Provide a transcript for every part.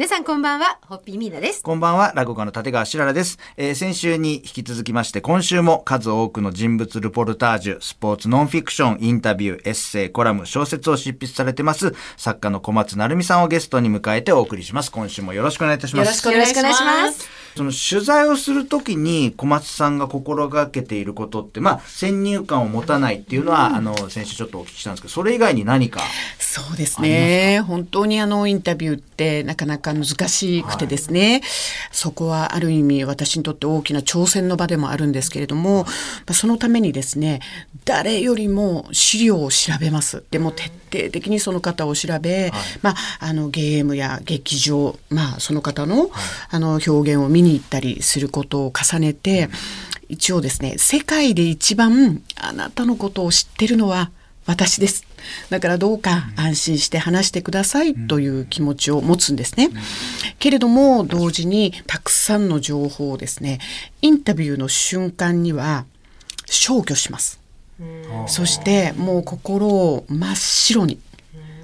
皆さんこんばんは、ホッピーミーナです。こんばんは、落語家の立川しららです。えー先週に引き続きまして、今週も数多くの人物ルポルタージュ、スポーツノンフィクション、インタビュー、エッセイ、コラム、小説を執筆されてます、作家の小松成美さんをゲストに迎えてお送りします。今週もよろしくお願いいたします。よろしくお願いします。その取材をするときに小松さんが心がけていることって、まあ、先入観を持たないっていうのは、あの、先週ちょっとお聞きしたんですけど、それ以外に何か。そうですね。本当にあのインタビューってなかなか難しくてですね、そこはある意味私にとって大きな挑戦の場でもあるんですけれども、まあそのためにですね、誰よりも資料を調べます。でも徹底的にその方を調べ、まあ、あのゲームや劇場、まあその方の、あの表現を見に行ったりすることを重ねて、一応ですね、世界で一番あなたのことを知ってるのは私です。だからどうか安心して話してくださいという気持ちを持つんですね。けれども同時にたくさんの情報をですね、インタビューの瞬間には消去します。そしてもう心を真っ白に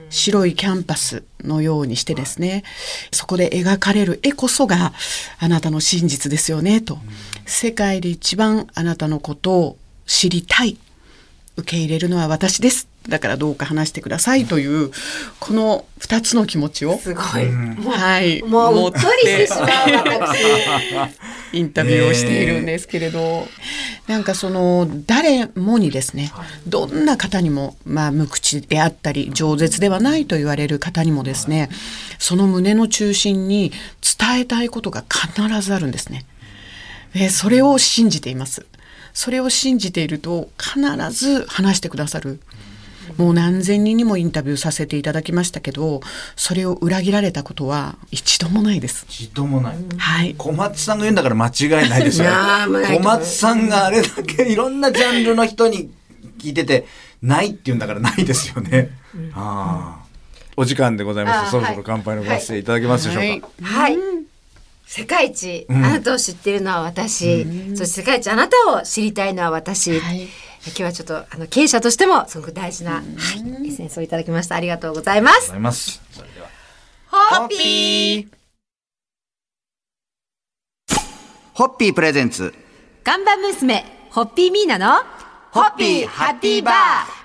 白いキャンパスのようにしてですね、そこで描かれる絵こそがあなたの真実ですよねと、世界で一番あなたのことを知りたい受け入れるのは私ですだからどうか話してくださいというこの2つの気持ちをすごい。もう、はいもううっとりしてしまう私。インタビューをしているんですけれど、なんかその誰もにですね、どんな方にも、まあ、無口であったり饒舌ではないと言われる方にもですね、その胸の中心に伝えたいことが必ずあるんですね。でそれを信じています。それを信じていると必ず話してくださる。もう何千人にもインタビューさせていただきましたけど、それを裏切られたことは一度もないです。一度もない。はい。小松さんが言うんだから間違いないですよ。小松さんがあれだけいろんなジャンルの人に聞いてて、ないって言うんだからないですよね。ああ。お時間でございます。そろそろ乾杯のご発声いただけますでしょうか。はいはい。世界一、あなたを知ってるのは私、そして世界一あなたを知りたいのは私。はい今日はちょっとあの経営者としてもすごく大事な、はい、エッセンスをいただきました。ありがとうございますござ。います。それでは。ホッピーホッピープレゼンツ。看板娘、ホッピーミーナの、ホッピーハッピーバー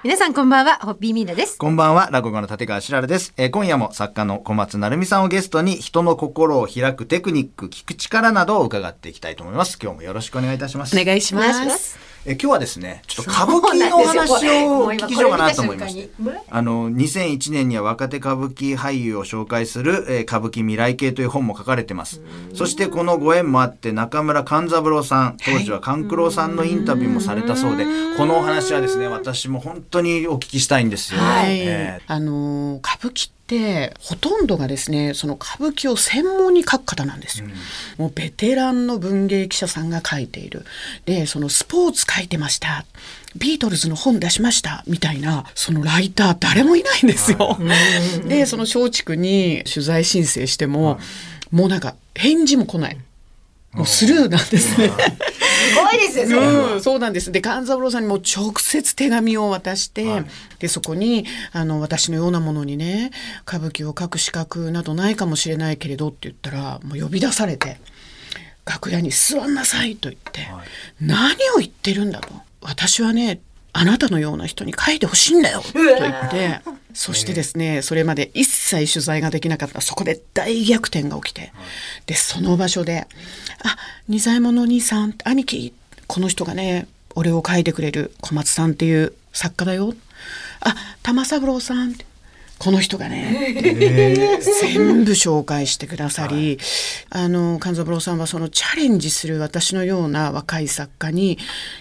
皆さんこんばんは、ホッピーミーナです。こんばんは、落語家の立川しららです。えー今夜も作家の小松成美さんをゲストに人の心を開くテクニック、聞く力などを伺っていきたいと思います。今日もよろしくお願いいたします。お願いします。え今日はですね、ちょっと歌舞伎のお話をお聞きしようかなと思いまして。あの、2001年には若手歌舞伎俳優を紹介する、えー歌舞伎未来系という本も書かれてます。そしてこのご縁もあって中村勘三郎さん、当時は勘九郎さんのインタビューもされたそうで、このお話はですね、私も本当にお聞きしたいんですよ。はい、えー。あの歌舞伎ってほとんどがですねその歌舞伎を専門に書く方なんですよ、もうベテランの文芸記者さんが書いている。でそのスポーツ書いてました。ビートルズの本出しました。みたいなそのライター誰もいないんですよ。でその松竹に取材申請しても、もうなんか返事も来ない。もうスルーなんですね。すごいですよ、それうん、そうなんです。で、勘三郎さんにも直接手紙を渡して、で、そこに、あの、私のようなものにね、歌舞伎を書く資格などないかもしれないけれどって言ったら、もう呼び出されて、楽屋に座んなさいと言って、何を言ってるんだと。私はね、あなたのような人に書いてほしいんだよ。と言って、そしてですね、それまで一切取材ができなかった、そこで大逆転が起きて、で、その場所で、あ、二左衛門のお兄さん、兄貴、この人がね、俺を書いてくれる小松さんっていう作家だよ。あ、玉三郎さん。って。この人がね、全部紹介してくださり、あの勘三郎さんはそのチャレンジする私のような若い作家に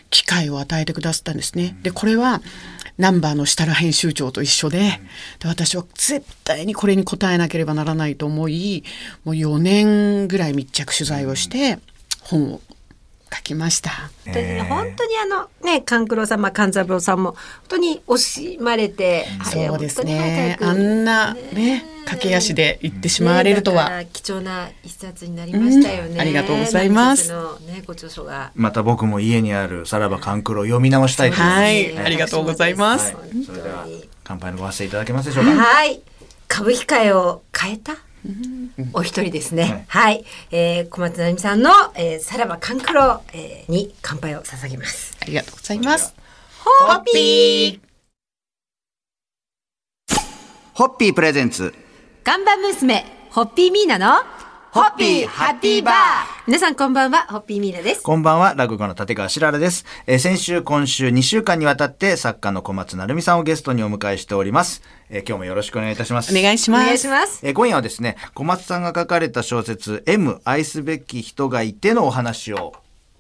機会を与えてくださったんですね。でこれはナンバーの設楽編集長と一緒でで私は絶対にこれに応えなければならないと思いもう4年ぐらい密着取材をして本を書きました。本当に本当にあのね勘九郎さん、まあ、勘三郎さんも本当に惜しまれて、そうですね。あんなね駆け足で行ってしまわれるとは、ね、貴重な一冊になりましたよね、うん、ありがとうございます。のねご著書が。また僕も家にあるさらば勘九郎読み直したいとはい、ありがとうございます、はい、それでは乾杯のご発声いただけますでしょうか？はい。歌舞伎界を変えた？お一人ですね。はい、はい、えー、小松成美さんの、えー、さらば勘九郎、えー、に乾杯を捧げます。ありがとうございます。ホッピー。ホッピープレゼンツ。看板娘、ホッピーミーナの。ホッピーハッピーバー皆さんこんばんは、ホッピーミーナです。こんばんは、落語の立川しららです。えー、先週、今週2週間にわたって作家の小松成美さんをゲストにお迎えしております。えー、今日もよろしくお願いいたします。お願いします。お願いします。えー、今夜はですね、小松さんが書かれた小説 M 愛すべき人がいてのお話を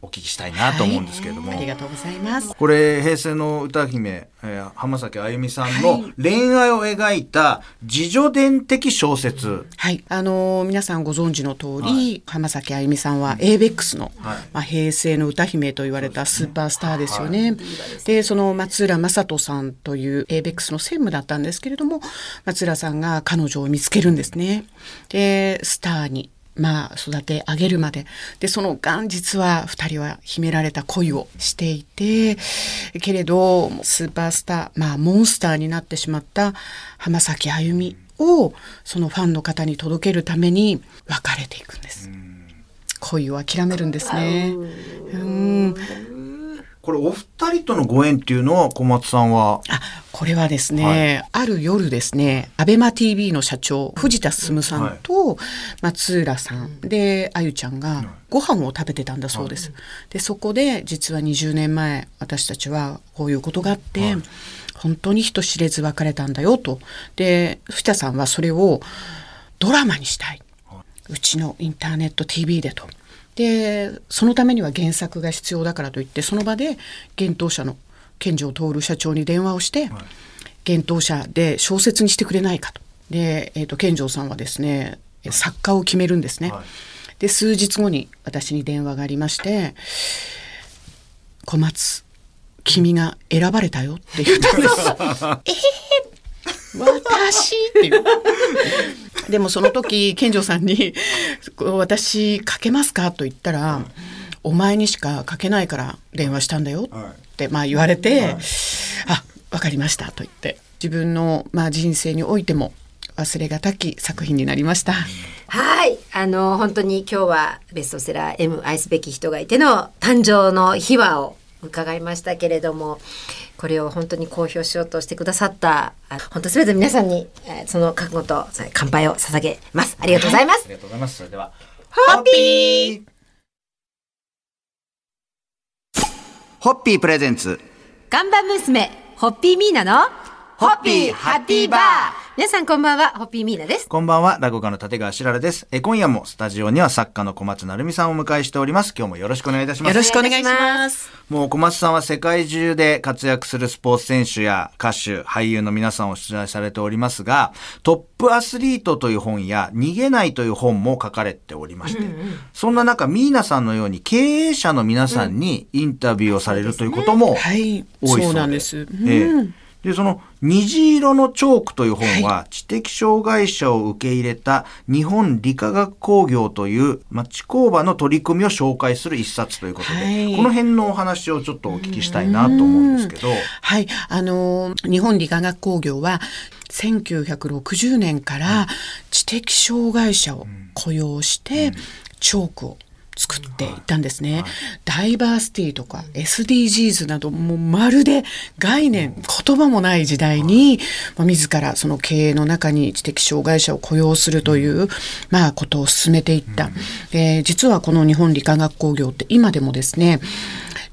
お聞きしたいなと思うんですけれども、はい、ありがとうございます。これ平成の歌姫、えー、浜崎あゆみさんの恋愛を描いた自助伝的小説。はいあのー、皆さんご存知の通り、はい、浜崎あゆみさんは ABEX の、はい、まあ、平成の歌姫と言われたスーパースターですよね。で、ね、その松浦正人さんという ABEX の専務だったんですけれども松浦さんが彼女を見つけるんですね。でスターにまあ、育て上げるまででその間実は2人は秘められた恋をしていてけれどスーパースター、まあ、モンスターになってしまった浜崎あゆみをそのファンの方に届けるために別れていくんです。恋を諦めるんですね。うんこれお二人とのご縁っていうのは小松さんは？あこれはですね、はい、ある夜ですねアベマ t v の社長藤田進さんと松浦さん。であゆちゃんがご飯を食べてたんだそうです。でそこで実は20年前私たちはこういうことがあって、はい、本当に人知れず別れたんだよと。で藤田さんはそれをドラマにしたい。うちのインターネット TV でと。でそのためには原作が必要だからといってその場で幻冬舎の健城徹社長に電話をして、はい、幻冬舎で小説にしてくれないかと。で、えーと、健城さんはですね作家を決めるんですね。はい、で数日後に私に電話がありまして「小松君が選ばれたよ」って言ったんです。えー、私っていう。でもその時健丈さんに「私かけますか?」と言ったら、うん「お前にしかかけないから電話したんだよ」って、まあ言われて「はい、あ分かりました」と言って自分の、まあ、人生においても忘れがたき作品になりました。はい。あの、本当に今日はベストセラー M 愛すべき人がいての誕生の秘話を伺いましたけれども、これを本当に公表しようとしてくださった本当すべて皆さんに、えー、その覚悟と乾杯を捧げます。ありがとうございます、ありがとうございます。それではホッピー！ホッピープレゼンツ。看板娘ホッピーミーナのホッピーハッピーバー皆さんこんばんは、ホッピーミーナです。こんばんは、落語家の立川しららです。え今夜もスタジオには作家の小松成美さんをお迎えしております。今日もよろしくお願いいたします。よろしくお願いします。もう小松さんは世界中で活躍するスポーツ選手や歌手、俳優の皆さんを取材されておりますが、トップアスリートという本や逃げないという本も書かれておりまして、うんうん、そんな中、ミーナさんのように経営者の皆さんにインタビューをされるということも多いそうで、うん、そうなんです。うん、ええで、その虹色のチョークという本は、知的障害者を受け入れた日本理化学工業という町工場の取り組みを紹介する一冊ということで、はい、この辺のお話をちょっとお聞きしたいなと思うんですけど。はい、あの日本理化学工業は1960年から知的障害者を雇用して、チョークを作っていったんですね。ダイバーシティとか SDGs などもうまるで概念、言葉もない時代に、まあ、自らその経営の中に知的障害者を雇用するという、まあ、ことを進めていった。えー、実はこの日本理化学工業って今でもですね、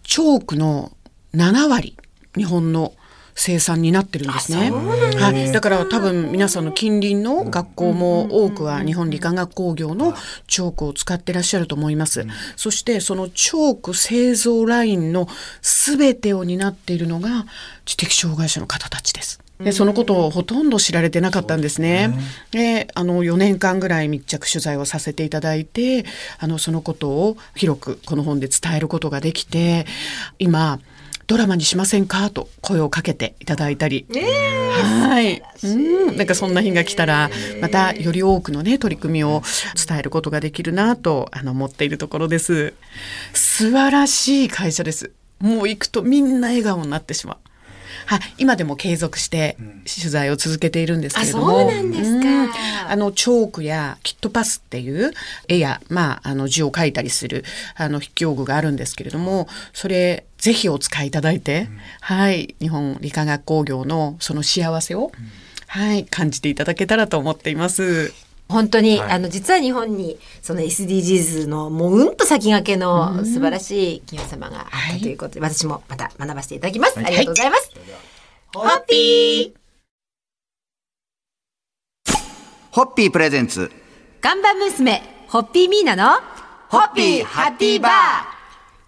チョークの7割、日本の生産になってるんですね。はい、だから多分皆さんの近隣の学校も多くは日本理化学工業のチョークを使ってらっしゃると思います。そしてそのチョーク製造ラインの全てを担っているのが知的障害者の方たちです。でそのことをほとんど知られてなかったんですね。であの4年間ぐらい密着取材をさせていただいてあのそのことを広くこの本で伝えることができて今ドラマにしませんか？と声をかけていただいたり、えー、はい。うん。なんかそんな日が来たらまたより多くのね取り組みを伝えることができるなとあの思っているところです。素晴らしい会社です。もう行くとみんな笑顔になってしまうはい、今でも継続して取材を続けているんですけれども、うん、そうなんですか、うん、あのチョークやキットパスっていう絵や、まあ、あの字を書いたりするあの筆記用具があるんですけれどもそれぜひお使いいただいて、うん、はい日本理化学工業のその幸せを、はい感じていただけたらと思っています。本当に、はい、あの実は日本にその SDGs のもううんと先駆けの素晴らしい企業様があったということで、はい、私もまた学ばせていただきます、はい、ありがとうございます、ホッピー。ホッピープレゼンツ。看板娘ホッピーミーナのホッピーハッピーバー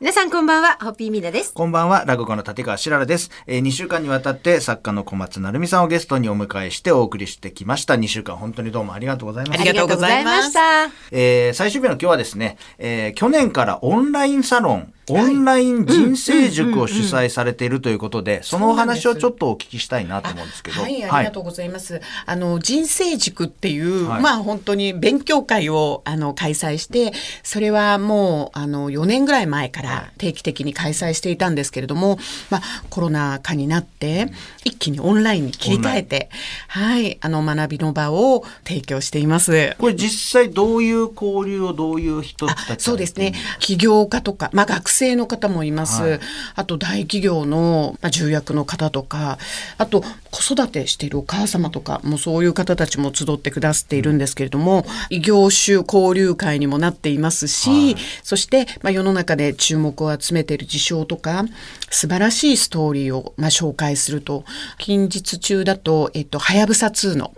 皆さんこんばんは、ホッピーミーナです。こんばんは、落語の立川しららです。えー、2週間にわたって作家の小松成美さんをゲストにお迎えしてお送りしてきました。2週間本当にどうもありがとうございました。ありがとうございました。えー、最終日の今日はですね、えー、去年からオンラインサロン、オンライン人生塾を主催されているということで、そのお話をちょっとお聞きしたいなと思うんですけど。はい、ありがとうございます。はい、あの、人生塾っていう、はい、まあ本当に勉強会をあの開催して、それはもうあの4年ぐらい前から定期的に開催していたんですけれども、まあコロナ禍になって、一気にオンラインに切り替えて、はい、あの学びの場を提供しています。これ実際どういう交流をどういう人たちそうですね。起業家とか、まあ学生生の方もいます、はい、あと大企業の、まあ、重役の方とかあと子育てしているお母様とかもそういう方たちも集ってくださっているんですけれども異業種交流会にもなっていますし、はい、そして、まあ、世の中で注目を集めている事象とか素晴らしいストーリーを、まあ、紹介すると近日中だと「えっと、はやぶさ2」の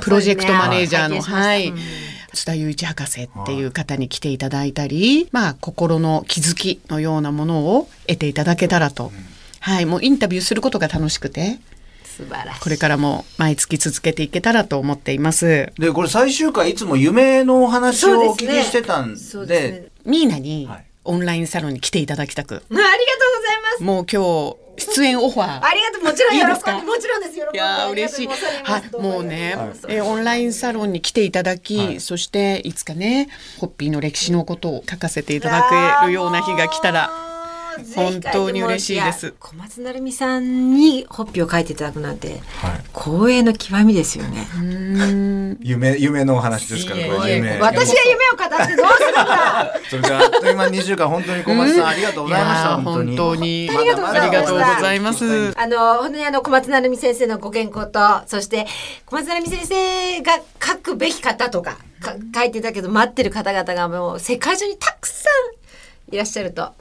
プロジェクトマネージャーの、はい、津田雄一博士っていう方に来ていただいたり、はい、まあ心の気づきのようなものを得ていただけたらと、うん、はいもうインタビューすることが楽しくて素晴らしい。これからも毎月続けていけたらと思っています。でこれ最終回いつも夢のお話をお聞きしてたんで、ね。ね、ミーナにオンラインサロンに来ていただきたく、ありがとうございます。もう今日出演オファー。ありがとう、もちろん喜んで、もちろんです。喜んで。いや嬉しい。はい、もうね、えオンラインサロンに来ていただき、はい、そしていつかね、ホッピーの歴史のことを書かせていただけるような日が来たら。本当に嬉しいです。小松成美さんにホッピーを書いていただくなんて、はい、光栄の極みですよね。夢夢のお話ですから、これ夢。私が夢を語ってどうするんだ。それからあっという間二週間本当に小松さんありがとうございました。本当にありがとうございます。あの本当にあの小松成美先生のご健康と、そして小松成美先生が書くべき方とか書いてたけど待ってる方々がもう世界中にたくさんいらっしゃると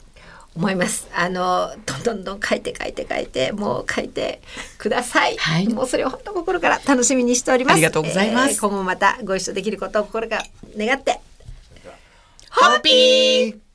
思います。あのどんどんどん書いて書いて書いてもう書いてください。はい、もうそれを本当心から楽しみにしております。ありがとうございます。えー、今後またご一緒できることを心から願って。ハッピー